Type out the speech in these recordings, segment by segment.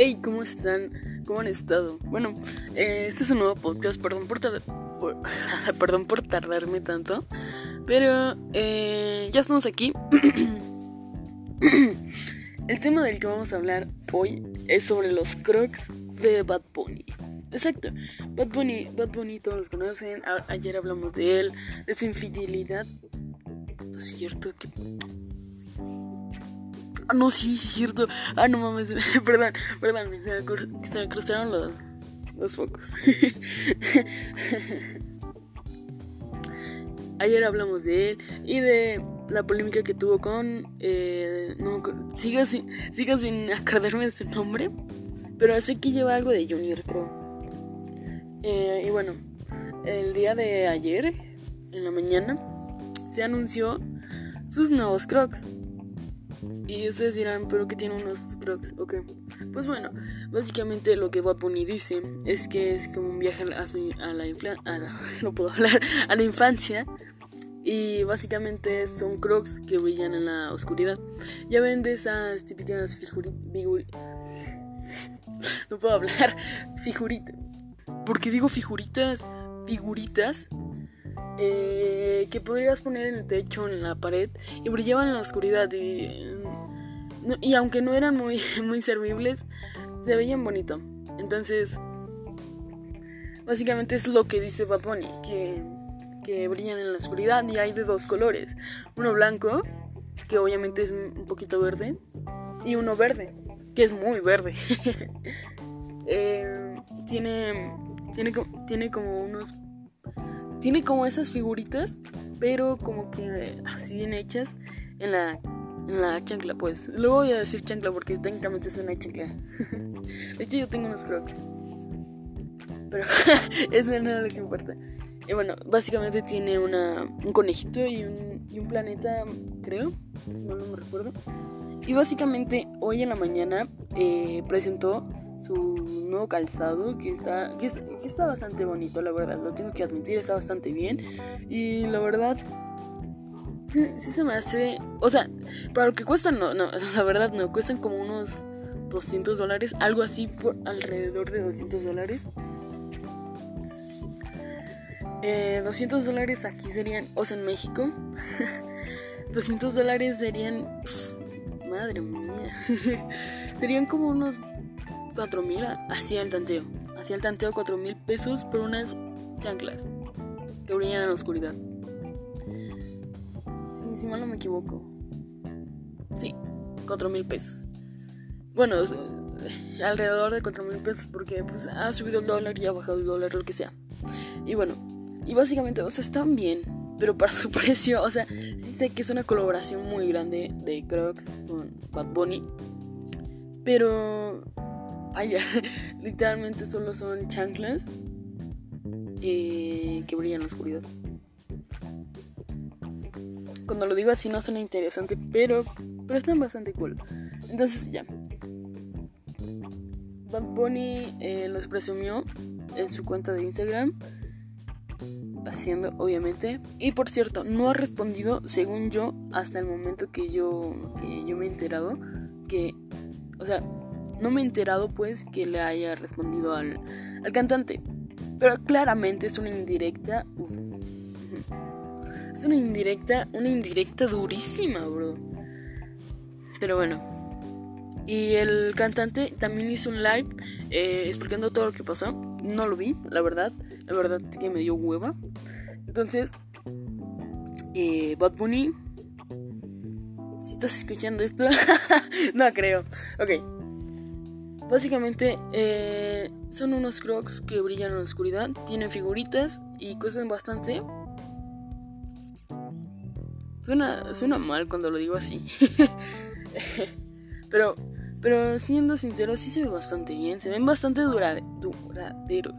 Hey, ¿cómo están? ¿Cómo han estado? Bueno, eh, este es un nuevo podcast, perdón por, perdón por tardarme tanto, pero eh, ya estamos aquí. El tema del que vamos a hablar hoy es sobre los crocs de Bad Bunny. Exacto, Bad Bunny, Bad Bunny todos los conocen, ayer hablamos de él, de su infidelidad. ¿Es cierto que Ah, no, sí, es cierto. Ah, no mames. perdón, perdón. Se me, cruzaron los, los focos. Ayer hablamos de él y de la polémica que tuvo con. Eh, no siga sin, siga sin acordarme de su nombre. Pero sé que lleva algo de Junior, creo. Eh, y bueno, el día de ayer, en la mañana, se anunció sus nuevos crocs. Y ustedes dirán, ¿pero que tiene unos crocs? Ok. Pues bueno, básicamente lo que Bad Bunny dice es que es como un viaje a, su, a la, no puedo hablar, a la infancia. Y básicamente son crocs que brillan en la oscuridad. Ya ven de esas típicas figuritas. No puedo hablar. Figuritas. ¿Por qué digo figuritas? Figuritas eh, que podrías poner en el techo, en la pared, y brillaban en la oscuridad. Y, y aunque no eran muy, muy servibles, se veían bonito. Entonces, básicamente es lo que dice Bad Bunny, que, que brillan en la oscuridad y hay de dos colores. Uno blanco, que obviamente es un poquito verde, y uno verde, que es muy verde. Eh, tiene, tiene, tiene como unos tiene como esas figuritas, pero como que así bien hechas en la, en la chancla, pues. Luego voy a decir chancla porque técnicamente es una chancla. de hecho, yo tengo unos crocs. Pero eso no les importa. Y bueno, básicamente tiene una, un conejito y un, y un planeta, creo. Si no, no me recuerdo. Y básicamente hoy en la mañana eh, presentó su nuevo calzado que está, que, está bastante bonito, la verdad, lo tengo que admitir, está bastante bien. Y la verdad, sí, se me hace, o sea, para lo que cuestan, no, no, la verdad no, cuestan como unos 200 dólares, algo así por alrededor de 200 dólares. Eh, 200 dólares aquí serían, o sea, en México, 200 dólares serían, madre mía, serían como unos 4 mil hacía el tanteo. Hacía el tanteo 4 mil pesos por unas chanclas que brillan en la oscuridad. Si mal no me equivoco. Sí, 4 mil pesos. Bueno, alrededor de 4 mil pesos porque pues ha subido el dólar y ha bajado el dólar, lo que sea. Y bueno, y básicamente, o sea, están bien, pero para su precio, o sea, sí sé que es una colaboración muy grande de Crocs con Bad Bunny. Pero Vaya, literalmente solo son chanclas eh, que brillan en la oscuridad. Cuando lo digo así no suena interesante, pero, pero están bastante cool. Entonces ya. Bad Bunny eh, los presumió en su cuenta de Instagram. Haciendo, obviamente. Y por cierto, no ha respondido, según yo, hasta el momento que yo, que yo me he enterado. Que, o sea, no me he enterado pues que le haya respondido al, al cantante. Pero claramente es una indirecta. Es una indirecta, una indirecta durísima, bro. Pero bueno. Y el cantante también hizo un live eh, explicando todo lo que pasó. No lo vi, la verdad. La verdad que me dio hueva. Entonces, eh, Bad Bunny. Si estás escuchando esto, no creo. Ok. Básicamente eh, son unos crocs que brillan en la oscuridad, tienen figuritas y cuestan bastante. Suena, suena mal cuando lo digo así. pero, pero siendo sincero, sí se ve bastante bien. Se ven bastante duraderos.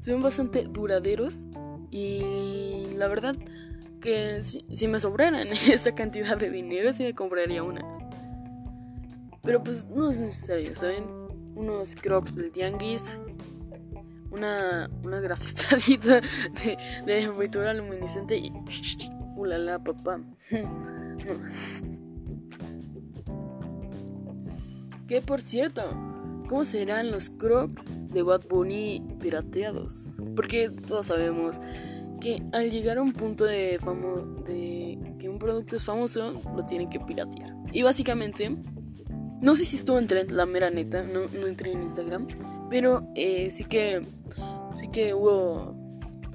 Se ven bastante duraderos. Y la verdad que si, si me sobraran esa cantidad de dinero, sí me compraría una. Pero pues no es necesario, ¿saben? Unos crocs del tianguis, una, una grafitadita de, de pintura luminiscente y... ¡Ulala, papá! Que por cierto, ¿cómo serán los crocs de Bad Bunny pirateados? Porque todos sabemos que al llegar a un punto de famo de que un producto es famoso, lo tienen que piratear. Y básicamente, no sé si estuvo en trend, la mera neta, no, no entré en Instagram, pero eh, sí que sí que hubo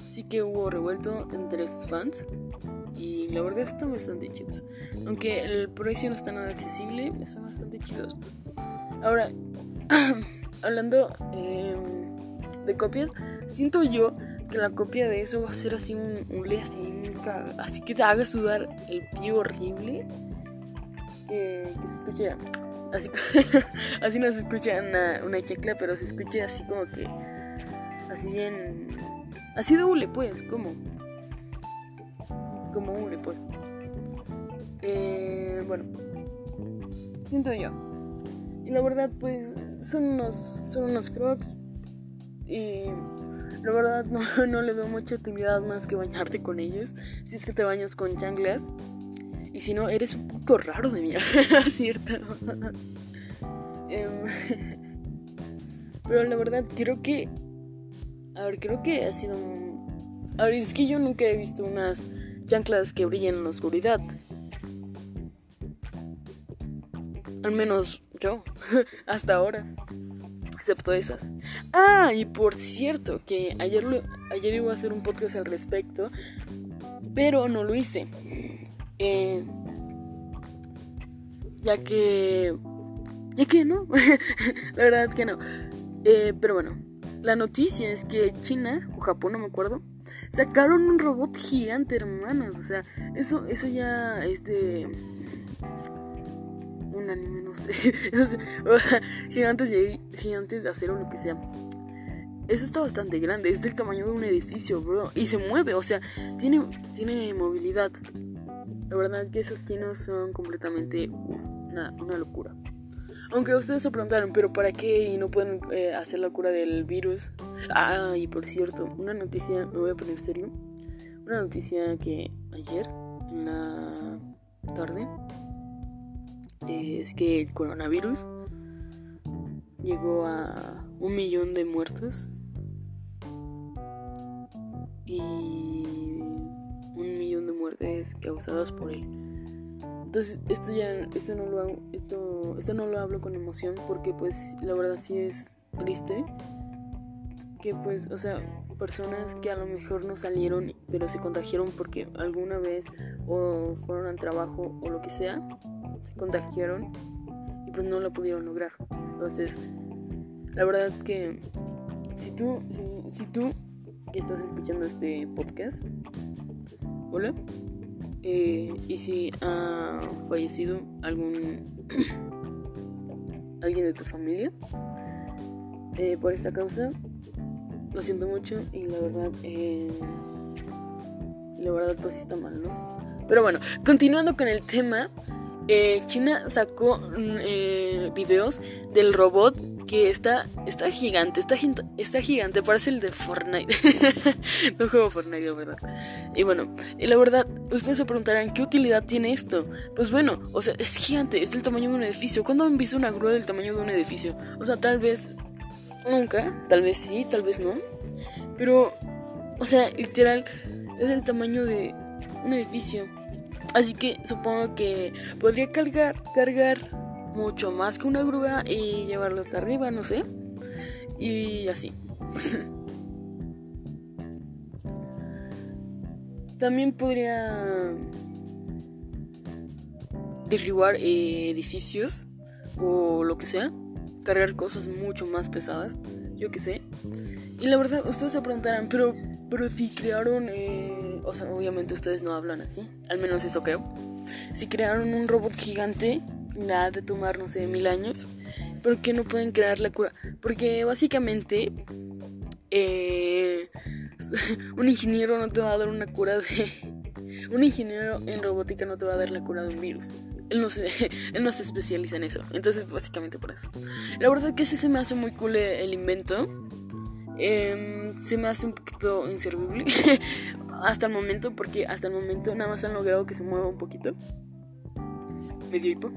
sí que hubo revuelto entre sus fans y la verdad están bastante chidos. Aunque el precio no está nada accesible, están bastante chidos. Ahora, hablando em, de copias, siento yo que la copia de eso va a ser así un, un así, así que te haga sudar el pie horrible. Eh, que se escuche así, así no se escucha una, una pero se escucha así como que así bien así doble pues, como como hule pues. Eh, bueno, siento yo. Y la verdad pues son unos son unos crocs y la verdad no, le veo mucha utilidad más que bañarte con ellos. Si es que te bañas con chanclas. Y si no, eres un poco raro de mierda, ¿cierto? Em, pero la verdad, creo que. A ver, creo que ha sido. A ver, es que yo nunca he visto unas chanclas que brillan en la oscuridad. Al menos yo, hasta ahora excepto esas. Ah, y por cierto, que ayer, ayer iba a hacer un podcast al respecto, pero no lo hice. Eh, ya que... Ya que no, la verdad es que no. Eh, pero bueno, la noticia es que China, o Japón, no me acuerdo, sacaron un robot gigante, hermanos. O sea, eso, eso ya es de un anime, no sé. gigantes, y, gigantes de acero, lo que sea. Eso está bastante grande, es del tamaño de un edificio, bro. Y se mueve, o sea, tiene, tiene movilidad. La verdad es que esos chinos son completamente una, locura. Aunque ustedes se preguntaron, pero ¿para qué y no pueden eh, hacer la cura del virus? Ah, y por cierto, una noticia, me voy a poner serio. Una noticia que ayer, en la tarde, es que el coronavirus llegó a un millón de muertos y un millón de muertes causadas por él. Entonces esto ya esto no lo esto esto no lo hablo con emoción porque pues la verdad sí es triste que pues o sea personas que a lo mejor no salieron pero se contagiaron porque alguna vez o fueron al trabajo o lo que sea se contagiaron y pues no lo pudieron lograr. Entonces, la verdad que si tú, si, tú que estás escuchando este podcast, hola, eh, y si ha fallecido algún alguien de tu familia eh, por esta causa, lo siento mucho y la verdad, eh, la verdad pues está mal, ¿no? Pero bueno, continuando con el tema, eh, China sacó mm, videos del robot que está, está gigante, está, está gigante, parece el de Fortnite. no juego Fortnite, la verdad. Y bueno, y la verdad, ustedes se preguntarán, ¿qué utilidad tiene esto? Pues bueno, o sea, es gigante, es del tamaño de un edificio. ¿Cuándo han visto una grúa del tamaño de un edificio? O sea, tal vez nunca, tal vez sí, tal vez no. Pero, o sea, literal, es del tamaño de un edificio. Así que supongo que podría cargar, cargar mucho más que una grúa y llevarlo hasta arriba, no sé. Y así. También podría derribar edificios o lo que sea, cargar cosas mucho más pesadas, yo que sé. Y la verdad, ustedes se preguntarán, pero, pero si crearon eh, o sea, obviamente ustedes no hablan así, al menos eso creo. Si crearon un robot gigante, nada de tomar, no sé, mil años, ¿por qué no pueden crear la cura? Porque básicamente eh, un ingeniero no te va a dar una cura de... Un ingeniero en robótica no te va a dar la cura de un virus. Él no, se, él no se especializa en eso. Entonces, básicamente por eso. La verdad que sí se me hace muy cool el invento. Em, se me hace un poquito inservible. hasta el momento, porque hasta el momento nada más han logrado que se mueva un poquito. Medio hipo.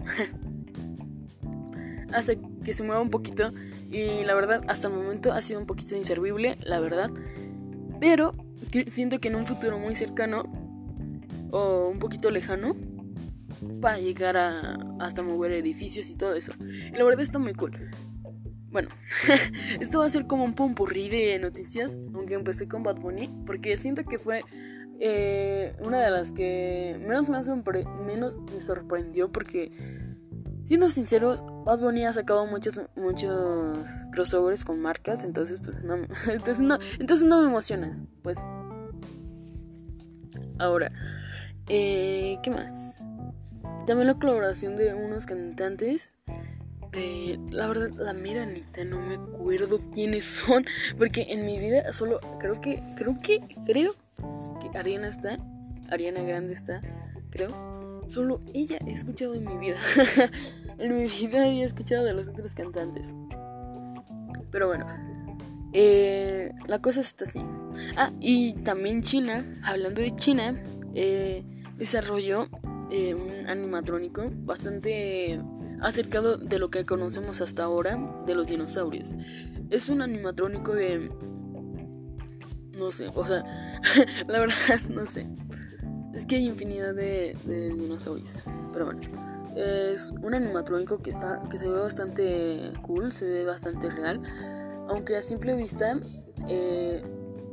hasta que se mueva un poquito. Y la verdad, hasta el momento ha sido un poquito inservible, la verdad. Pero siento que en un futuro muy cercano o un poquito lejano va a llegar a hasta mover edificios y todo eso. Y la verdad está muy cool. Bueno, esto va a ser como un pompurrí de noticias, aunque empecé con Bad Bunny, porque siento que fue eh, una de las que menos me, menos me sorprendió, porque siendo sinceros, Bad Bunny ha sacado muchos, muchos crossovers con marcas, entonces pues no, entonces no, entonces no me emociona, pues. Ahora, eh, ¿qué más? También la colaboración de unos cantantes la verdad, la miranita no me acuerdo quiénes son. Porque en mi vida solo creo que, creo que, creo Ariana está. Ariana Grande está, creo. Solo ella he escuchado en mi vida. en mi vida he escuchado de los otros cantantes. Pero bueno, eh, la cosa está así. Ah, y también China, hablando de China, eh, desarrolló eh, un animatrónico bastante acercado de lo que conocemos hasta ahora de los dinosaurios. Es un animatrónico de... No sé, o sea, la verdad no sé. Es que hay infinidad de, dinosaurios. Pero bueno, es un animatrónico que, está, que se ve bastante cool, se ve bastante real. Aunque a simple vista eh,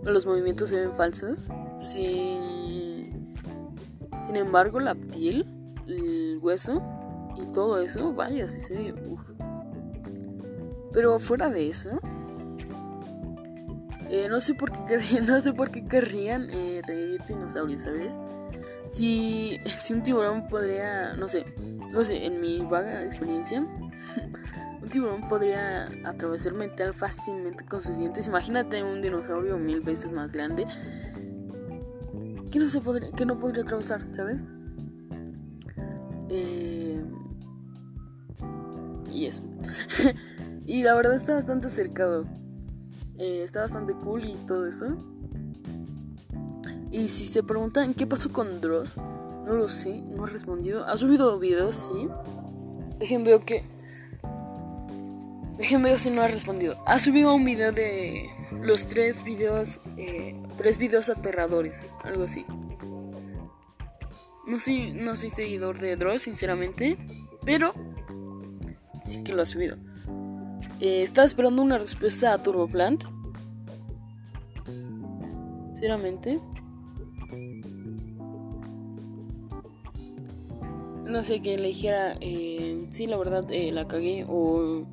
los movimientos se ven falsos. sin embargo, la piel, el hueso, y todo eso, vaya, sí se Pero fuera de eso, eh, no sé por qué no sé por qué querrían eh, dinosaurios, ¿sabes? Si, si un tiburón podría, no sé, no sé, en mi vaga experiencia, un tiburón podría atravesar metal fácilmente con sus dientes. Imagínate un dinosaurio mil veces más grande que no se podría, que no podría atravesar, ¿sabes? Eh, y eso. y la verdad está bastante acercado. Eh, está bastante cool y todo eso. Y si se preguntan qué pasó con Dross, no lo sé, no ha respondido. Ha subido videos, sí. Dejen ver que. Dejen ver si no ha respondido. Ha subido un video de los tres videos. Eh, tres videos aterradores, algo así. No soy, no soy seguidor de Dross, sinceramente. Pero sí que lo ha subido. Eh, estaba esperando una respuesta a Turboplant. Sinceramente. No sé, que le dijera, eh, sí, la verdad, eh, la cagué. O,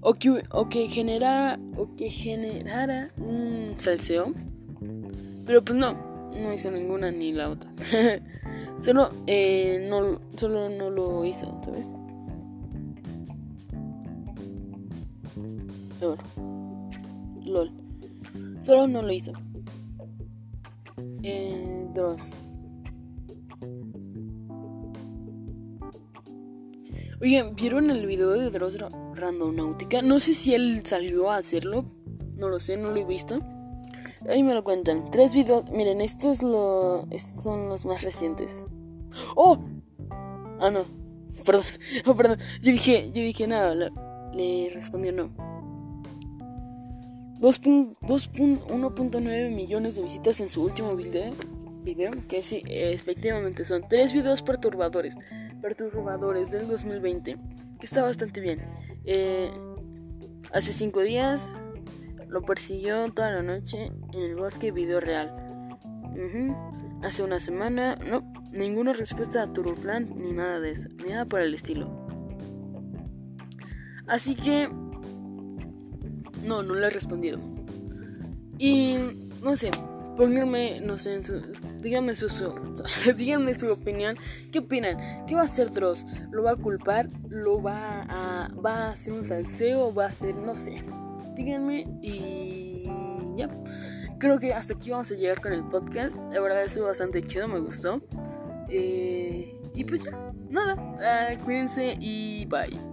o, que, o que generara, o que generara un salseo. Pero pues no, no hizo ninguna ni la otra. solo, eh, no, solo no lo hizo, ¿sabes? LOL. Solo no lo hizo. Eh, Dross. Oye, ¿vieron el video de Dross Randonáutica? No sé si él salió a hacerlo. No lo sé, no lo he visto. Ahí me lo cuentan. Tres videos. Miren, estos, lo, estos son los más recientes. ¡Oh! Ah, no. Perdón. Oh, perdón. Yo dije, yo dije nada. le respondió no. 2.1.9 millones de visitas en su último video, video que sí, efectivamente son tres videos perturbadores, perturbadores del 2020, que está bastante bien. Eh, hace cinco días lo persiguió toda la noche en el bosque video real. Hace una semana, no, ninguna respuesta a Turboplan ni nada de eso, ni nada por el estilo. Así que no, no le he respondido. Y no sé, pónganme, no sé, en su, díganme su, díganme su opinión. ¿Qué opinan? ¿Qué va a hacer Dross? ¿Lo va a culpar? ¿Lo va a, va a hacer un salseo? ¿Va a hacer, no sé? Díganme y ya. Creo que hasta aquí vamos a llegar con el podcast. La verdad estuvo bastante chido, me gustó. Eh, y pues ya, nada. Ah, cuídense y bye.